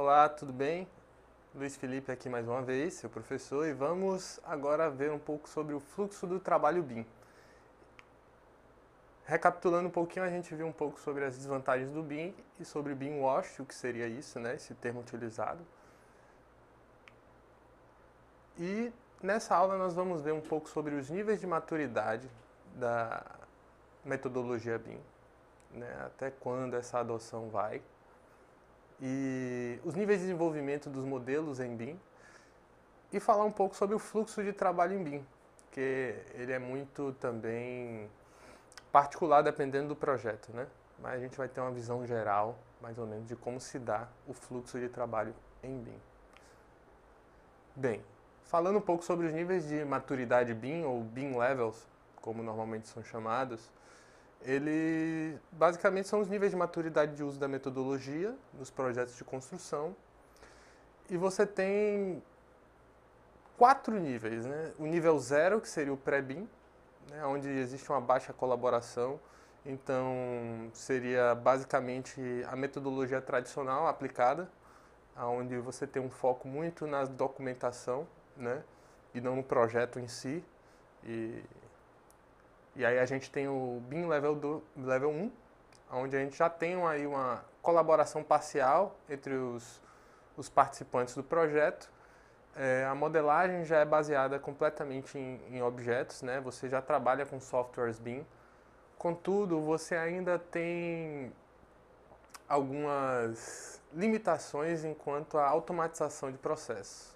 Olá, tudo bem? Luiz Felipe aqui mais uma vez, seu professor, e vamos agora ver um pouco sobre o fluxo do trabalho BIM. Recapitulando um pouquinho, a gente viu um pouco sobre as desvantagens do BIM e sobre o BIM Wash, o que seria isso, né, esse termo utilizado. E nessa aula nós vamos ver um pouco sobre os níveis de maturidade da metodologia BIM, né, até quando essa adoção vai, e os níveis de desenvolvimento dos modelos em BIM, e falar um pouco sobre o fluxo de trabalho em BIM, que ele é muito também particular dependendo do projeto, né? Mas a gente vai ter uma visão geral, mais ou menos, de como se dá o fluxo de trabalho em BIM. Bem, falando um pouco sobre os níveis de maturidade BIM, ou BIM Levels, como normalmente são chamados, ele basicamente são os níveis de maturidade de uso da metodologia nos projetos de construção. E você tem quatro níveis, né? O nível zero, que seria o pré-BIM, né? onde existe uma baixa colaboração. Então, seria basicamente a metodologia tradicional aplicada, onde você tem um foco muito na documentação, né? E não no projeto em si. E e aí a gente tem o BIM Level, do, level 1, onde a gente já tem aí uma colaboração parcial entre os, os participantes do projeto. É, a modelagem já é baseada completamente em, em objetos, né? você já trabalha com softwares BIM. Contudo, você ainda tem algumas limitações enquanto à automatização de processos.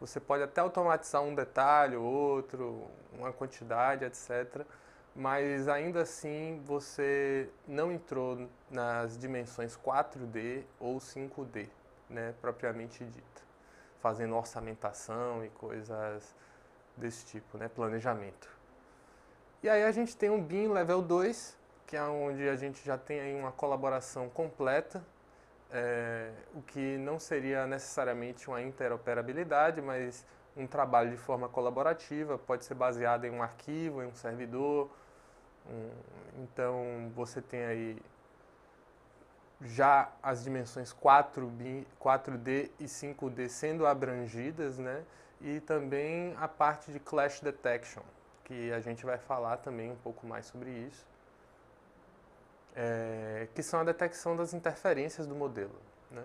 Você pode até automatizar um detalhe, outro, uma quantidade, etc mas ainda assim você não entrou nas dimensões 4D ou 5D, né, propriamente dita, fazendo orçamentação e coisas desse tipo, né, planejamento. E aí a gente tem um BIM Level 2, que é onde a gente já tem aí uma colaboração completa, é, o que não seria necessariamente uma interoperabilidade, mas um trabalho de forma colaborativa, pode ser baseado em um arquivo, em um servidor, então você tem aí já as dimensões 4B, 4D e 5D sendo abrangidas, né? E também a parte de clash detection, que a gente vai falar também um pouco mais sobre isso, é, que são a detecção das interferências do modelo, né?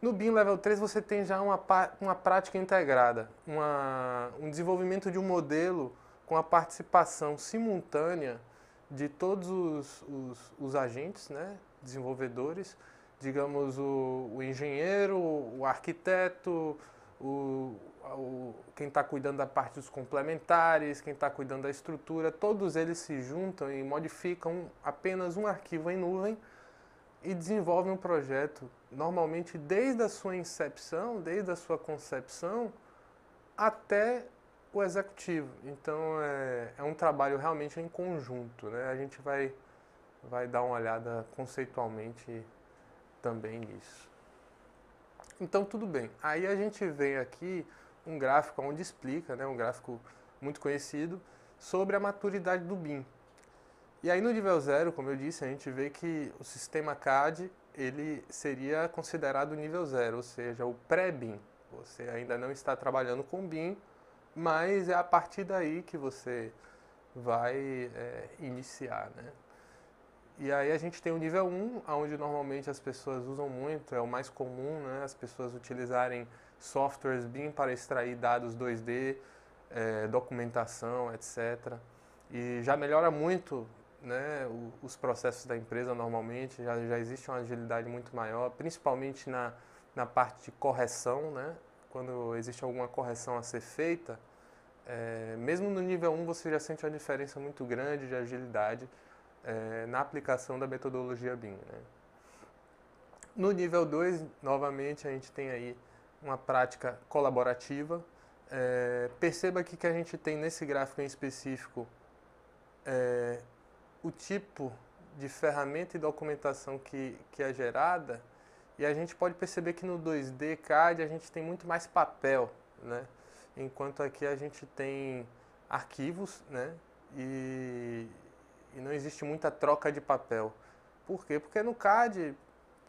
No BIM Level 3 você tem já uma, uma prática integrada, uma, um desenvolvimento de um modelo com a participação simultânea de todos os, os, os agentes, né, desenvolvedores, digamos o, o engenheiro, o arquiteto, o, o quem está cuidando da parte dos complementares, quem está cuidando da estrutura, todos eles se juntam e modificam apenas um arquivo em nuvem e desenvolvem um projeto, normalmente desde a sua incepção, desde a sua concepção, até o executivo. Então é, é um trabalho realmente em conjunto. Né? A gente vai, vai dar uma olhada conceitualmente também nisso. Então tudo bem. Aí a gente vem aqui um gráfico onde explica, né, um gráfico muito conhecido, sobre a maturidade do BIM. E aí no nível zero, como eu disse, a gente vê que o sistema CAD ele seria considerado nível zero, ou seja, o pré-BIM. Você ainda não está trabalhando com BIM, mas é a partir daí que você vai é, iniciar, né? E aí a gente tem o nível 1, onde normalmente as pessoas usam muito, é o mais comum, né? As pessoas utilizarem softwares BIM para extrair dados 2D, é, documentação, etc. E já melhora muito né, os processos da empresa normalmente, já, já existe uma agilidade muito maior, principalmente na, na parte de correção, né? Quando existe alguma correção a ser feita, é, mesmo no nível 1 você já sente uma diferença muito grande de agilidade é, na aplicação da metodologia BIM. Né? No nível 2, novamente, a gente tem aí uma prática colaborativa. É, perceba aqui que a gente tem nesse gráfico em específico é, o tipo de ferramenta e documentação que, que é gerada e a gente pode perceber que no 2D CAD a gente tem muito mais papel, né? Enquanto aqui a gente tem arquivos, né? E, e não existe muita troca de papel. Por quê? Porque no CAD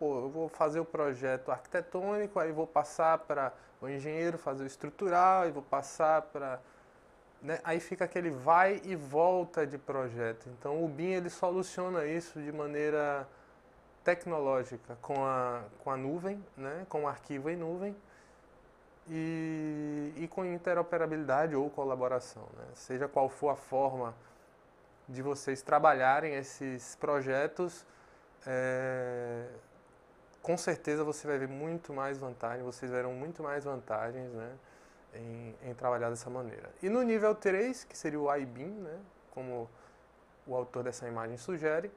pô, eu vou fazer o projeto arquitetônico, aí vou passar para o engenheiro fazer o estrutural, e vou passar para... Né? Aí fica aquele vai e volta de projeto. Então o BIM ele soluciona isso de maneira tecnológica com a, com a nuvem, né? com o arquivo em nuvem, e, e com interoperabilidade ou colaboração. Né? Seja qual for a forma de vocês trabalharem esses projetos, é, com certeza você vai ver muito mais vantagem, vocês verão muito mais vantagens né, em, em, trabalhar dessa maneira. E no nível 3, que seria o IBIM, né, como o autor dessa imagem sugere,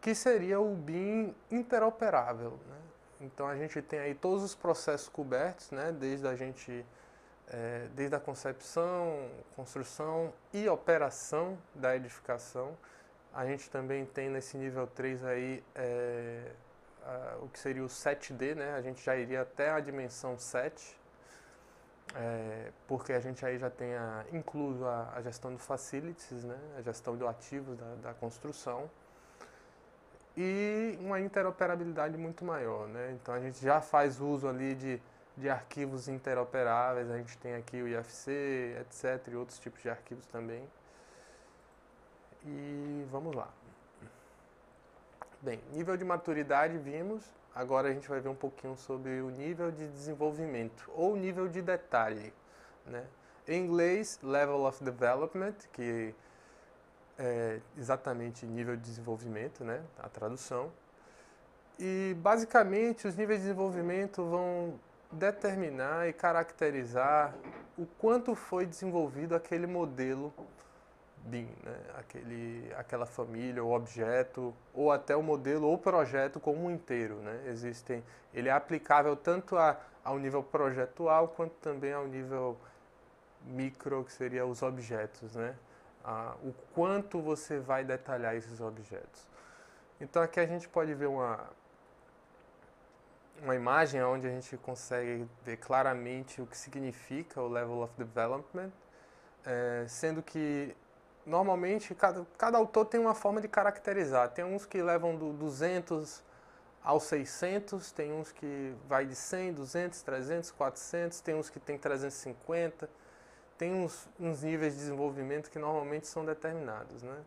que seria o BIM interoperável. Né? Então a gente tem aí todos os processos cobertos, né, desde a gente é, desde a concepção, construção e operação da edificação. A gente também tem nesse nível 3 aí é, a, o que seria o 7D, né? A gente já iria até a dimensão 7, é, porque a gente aí já tem a, incluso a, a, gestão do facilities, né? A gestão do ativos da, da construção e uma interoperabilidade muito maior, né? Então a gente já faz uso ali de, de arquivos interoperáveis, a gente tem aqui o IFC, etc, e outros tipos de arquivos também. E vamos lá. Bem, nível de maturidade vimos, agora a gente vai ver um pouquinho sobre o nível de desenvolvimento ou nível de detalhe, né? Em inglês, level of development, que é, exatamente nível de desenvolvimento, né, a tradução. E basicamente os níveis de desenvolvimento vão determinar e caracterizar o quanto foi desenvolvido aquele modelo BIM, né? aquele, aquela família ou objeto, ou até o modelo ou projeto como um inteiro. Né? Existem, ele é aplicável tanto a, ao nível projetual quanto também ao nível micro, que seria os objetos. Né? O quanto você vai detalhar esses objetos. Então aqui a gente pode ver uma, uma imagem onde a gente consegue ver claramente o que significa o Level of Development, é, sendo que normalmente cada, cada autor tem uma forma de caracterizar. Tem uns que levam do 200 aos 600, tem uns que vai de 100, 200, 300, 400, tem uns que tem 350, tem uns, uns, níveis de desenvolvimento que normalmente são determinados, né?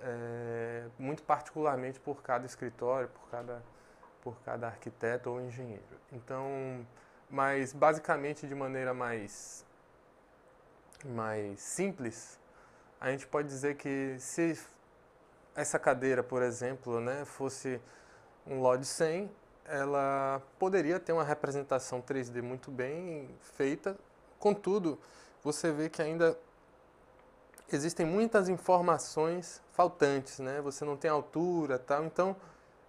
É, muito particularmente por cada escritório, por cada, por cada arquiteto ou engenheiro. Então, mas basicamente de maneira mais, mais simples, a gente pode dizer que se essa cadeira, por exemplo, né, fosse um LOD 100, ela poderia ter uma representação 3D muito bem feita, contudo, você vê que ainda existem muitas informações faltantes, né? Você não tem altura, tal. Então,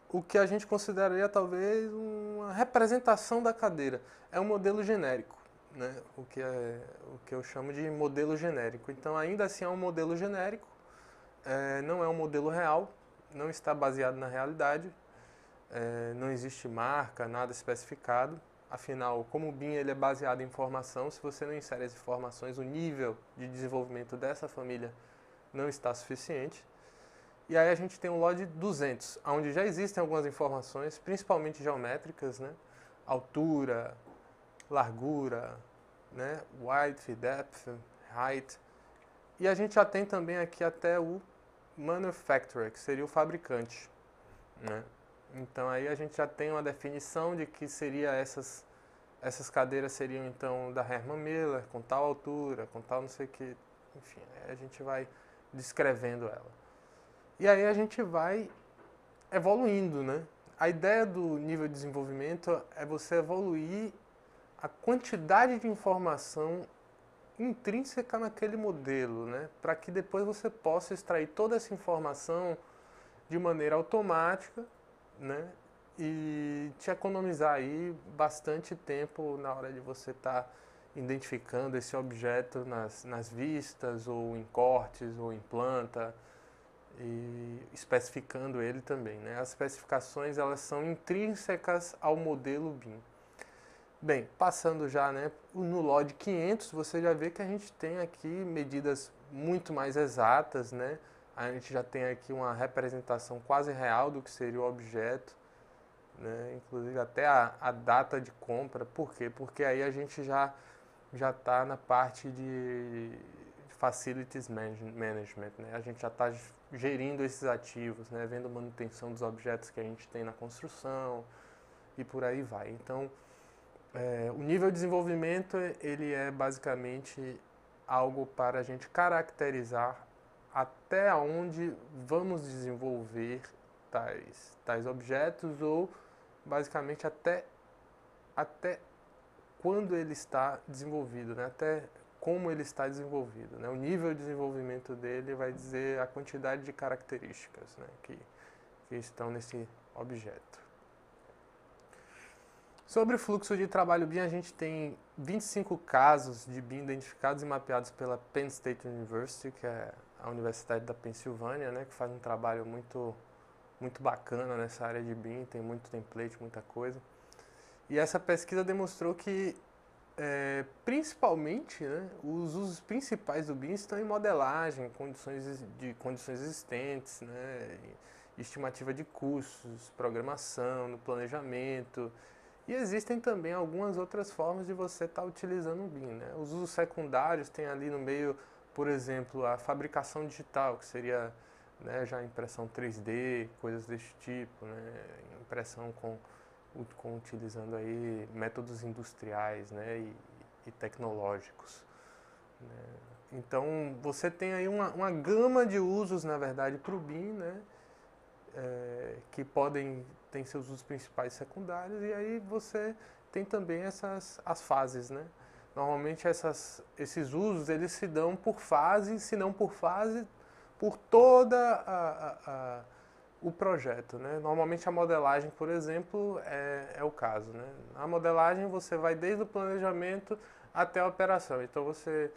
o que a gente consideraria talvez uma representação da cadeira é um modelo genérico, né? O que é o que eu chamo de modelo genérico. Então, ainda assim é um modelo genérico, é, não é um modelo real, não está baseado na realidade, é, não existe marca, nada especificado. Afinal, como o BIM ele é baseado em informação, se você não insere as informações, o nível de desenvolvimento dessa família não está suficiente. E aí a gente tem o LOD 200, onde já existem algumas informações, principalmente geométricas, né? altura, largura, né? width, depth, height. E a gente já tem também aqui até o manufacturer, que seria o fabricante. Né? Então aí a gente já tem uma definição de que seria essas essas cadeiras seriam então da Herman Miller, com tal altura, com tal não sei o que, enfim, a gente vai descrevendo ela. E aí a gente vai evoluindo, né? A ideia do nível de desenvolvimento é você evoluir a quantidade de informação intrínseca naquele modelo, né? Para que depois você possa extrair toda essa informação de maneira automática né? E te economizar aí bastante tempo na hora de você estar tá identificando esse objeto nas, nas vistas, ou em cortes, ou em planta, e especificando ele também. Né? As especificações elas são intrínsecas ao modelo BIM. Bem, passando já né, no LOD 500, você já vê que a gente tem aqui medidas muito mais exatas, né? A gente já tem aqui uma representação quase real do que seria o objeto. né? inclusive até a, a data de compra. Por quê? Porque aí a gente já já está na parte de facilities management, né? A gente já está gerindo esses ativos, né? Vendo manutenção dos objetos que a gente tem na construção e por aí vai. Então, é, o nível de desenvolvimento ele é basicamente algo para a gente caracterizar até onde vamos desenvolver tais, tais objetos ou basicamente até, até quando ele está desenvolvido, né? até como ele está desenvolvido. Né? O nível de desenvolvimento dele vai dizer a quantidade de características né? que, que estão nesse objeto. Sobre o fluxo de trabalho BIM, a gente tem 25 casos de BIM identificados e mapeados pela Penn State University, que é a Universidade da Pensilvânia, né, que faz um trabalho muito, muito bacana nessa área de BIM, tem muito template, muita coisa. E essa pesquisa demonstrou que, é, principalmente, né, os usos principais do BIM estão em modelagem, condições de condições existentes, né, estimativa de custos, programação, no planejamento. E existem também algumas outras formas de você estar tá utilizando o BIM. Né? Os usos secundários tem ali no meio, por exemplo, a fabricação digital, que seria né, já impressão 3D, coisas desse tipo, né? impressão com com, utilizando aí métodos industriais né, e, e tecnológicos. Né. Então, você tem aí uma, uma gama de usos, na verdade, para o BIM, né, é, que podem ter seus usos principais e secundários, e aí você tem também essas as fases, né? Normalmente essas, esses usos eles se dão por fase, se não por fase, por toda a, a, a o projeto. Né? Normalmente a modelagem, por exemplo, é, é o caso. Né? Na modelagem você vai desde o planejamento até a operação. Então você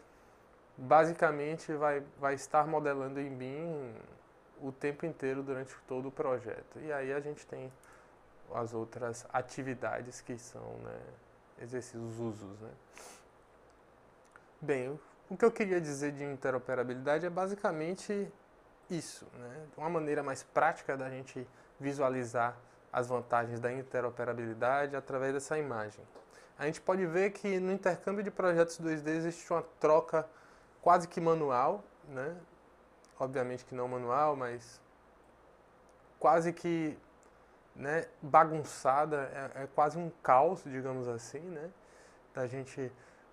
basicamente vai, vai estar modelando em BIM o tempo inteiro durante todo o projeto. E aí a gente tem as outras atividades que são né, exercícios usos. Né? Bem, o que eu queria dizer de interoperabilidade é basicamente isso, né? Uma maneira mais prática da gente visualizar as vantagens da interoperabilidade através dessa imagem. A gente pode ver que no intercâmbio de projetos 2D existe uma troca quase que manual, né? Obviamente que não manual, mas quase que né, bagunçada, é, é quase um caos, digamos assim, né? Da gente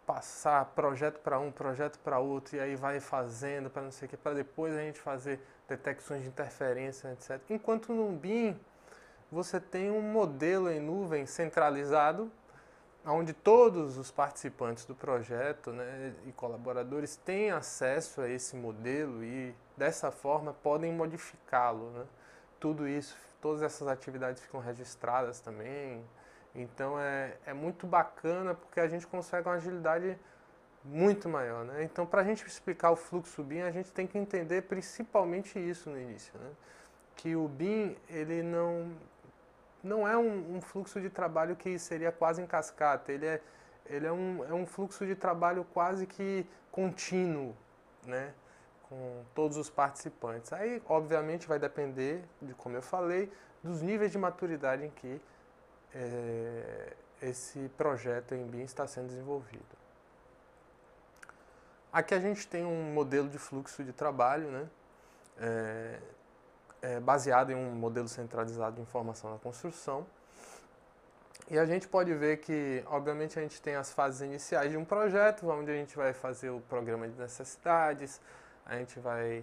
passar projeto para um, projeto para outro, e aí vai fazendo para não sei o que, para depois a gente fazer detecções de interferência, etc. Enquanto no BIM você tem um modelo em nuvem centralizado, onde todos os participantes do projeto né, e colaboradores têm acesso a esse modelo e dessa forma podem modificá-lo. Né? Tudo isso, todas essas atividades ficam registradas também, então é, é muito bacana porque a gente consegue uma agilidade muito maior. Né? Então, para a gente explicar o fluxo BIM, a gente tem que entender principalmente isso no início. Né? Que o BIM ele não, não é um, um, fluxo de trabalho que seria quase em cascata, ele é, ele é, um, é um fluxo de trabalho quase que contínuo, né? com todos os participantes. Aí, obviamente, vai depender, de como eu falei, dos níveis de maturidade em que é, esse projeto em BIM está sendo desenvolvido. Aqui a gente tem um modelo de fluxo de trabalho, né? É, é baseado em um modelo centralizado de informação na construção. E a gente pode ver que, obviamente, a gente tem as fases iniciais de um projeto, onde a gente vai fazer o programa de necessidades, a gente vai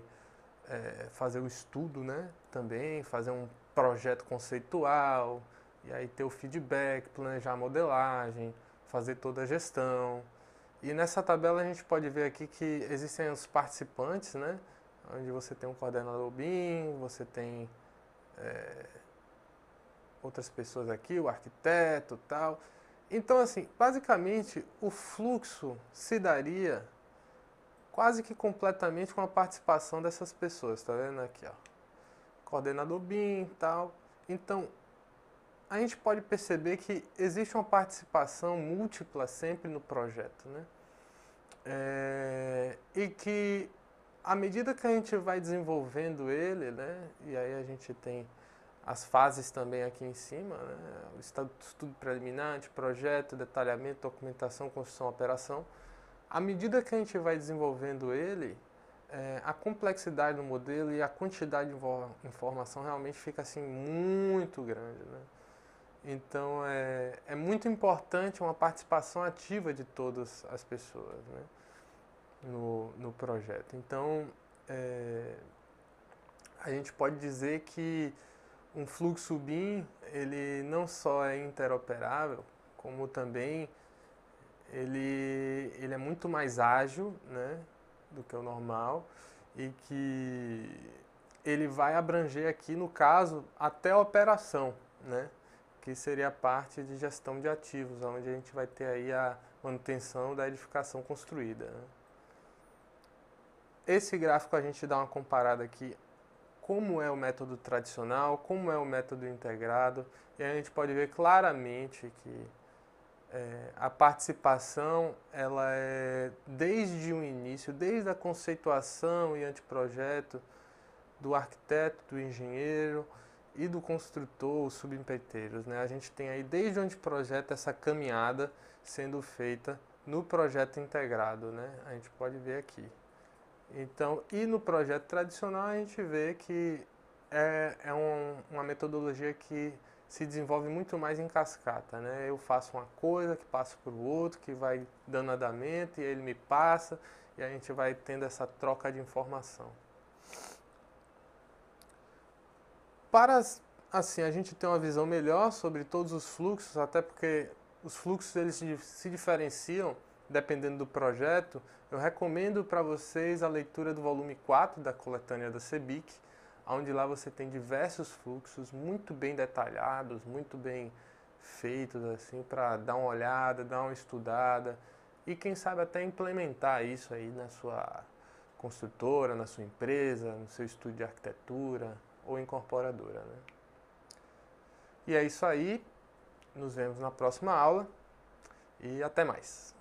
é, fazer o estudo né, também, fazer um projeto conceitual, e aí ter o feedback, planejar a modelagem, fazer toda a gestão. E nessa tabela a gente pode ver aqui que existem os participantes, né? Onde você tem um coordenador BIM, você tem é, outras pessoas aqui, o arquiteto tal. Então, assim, basicamente o fluxo se daria quase que completamente com a participação dessas pessoas, tá vendo aqui, ó? Coordenador BIM tal. Então, a gente pode perceber que existe uma participação múltipla sempre no projeto, né? É, e que à medida que a gente vai desenvolvendo ele, né? E aí a gente tem as fases também aqui em cima, né? o estado estudo preliminar, projeto, detalhamento, documentação, construção, operação. À medida que a gente vai desenvolvendo ele, é, a complexidade do modelo e a quantidade de informação realmente fica assim muito grande. Né? Então é, é muito importante uma participação ativa de todas as pessoas né? no, no projeto. Então é, a gente pode dizer que um fluxo BIM ele não só é interoperável, como também ele, ele é muito mais ágil né, do que o normal e que ele vai abranger aqui, no caso, até a operação, né, que seria a parte de gestão de ativos, onde a gente vai ter aí a manutenção da edificação construída. Né. Esse gráfico a gente dá uma comparada aqui como é o método tradicional, como é o método integrado, e a gente pode ver claramente que é, a participação ela é desde o início, desde a conceituação e anteprojeto do arquiteto, do engenheiro e do construtor, os subempreiteiros. Né? A gente tem aí desde o anteprojeto essa caminhada sendo feita no projeto integrado. Né? A gente pode ver aqui. Então, e no projeto tradicional a gente vê que é, é um, uma metodologia que se desenvolve muito mais em cascata, né? Eu faço uma coisa que passa para o outro, que vai dando andamento e ele me passa e a gente vai tendo essa troca de informação. Para assim a gente ter uma visão melhor sobre todos os fluxos, até porque os fluxos eles se diferenciam dependendo do projeto, eu recomendo para vocês a leitura do volume 4 da coletânea da CEBIC, onde lá você tem diversos fluxos muito bem detalhados, muito bem feitos assim para dar uma olhada, dar uma estudada e quem sabe até implementar isso aí na sua construtora, na sua empresa, no seu estúdio de arquitetura ou incorporadora. Né? E é isso aí, nos vemos na próxima aula e até mais.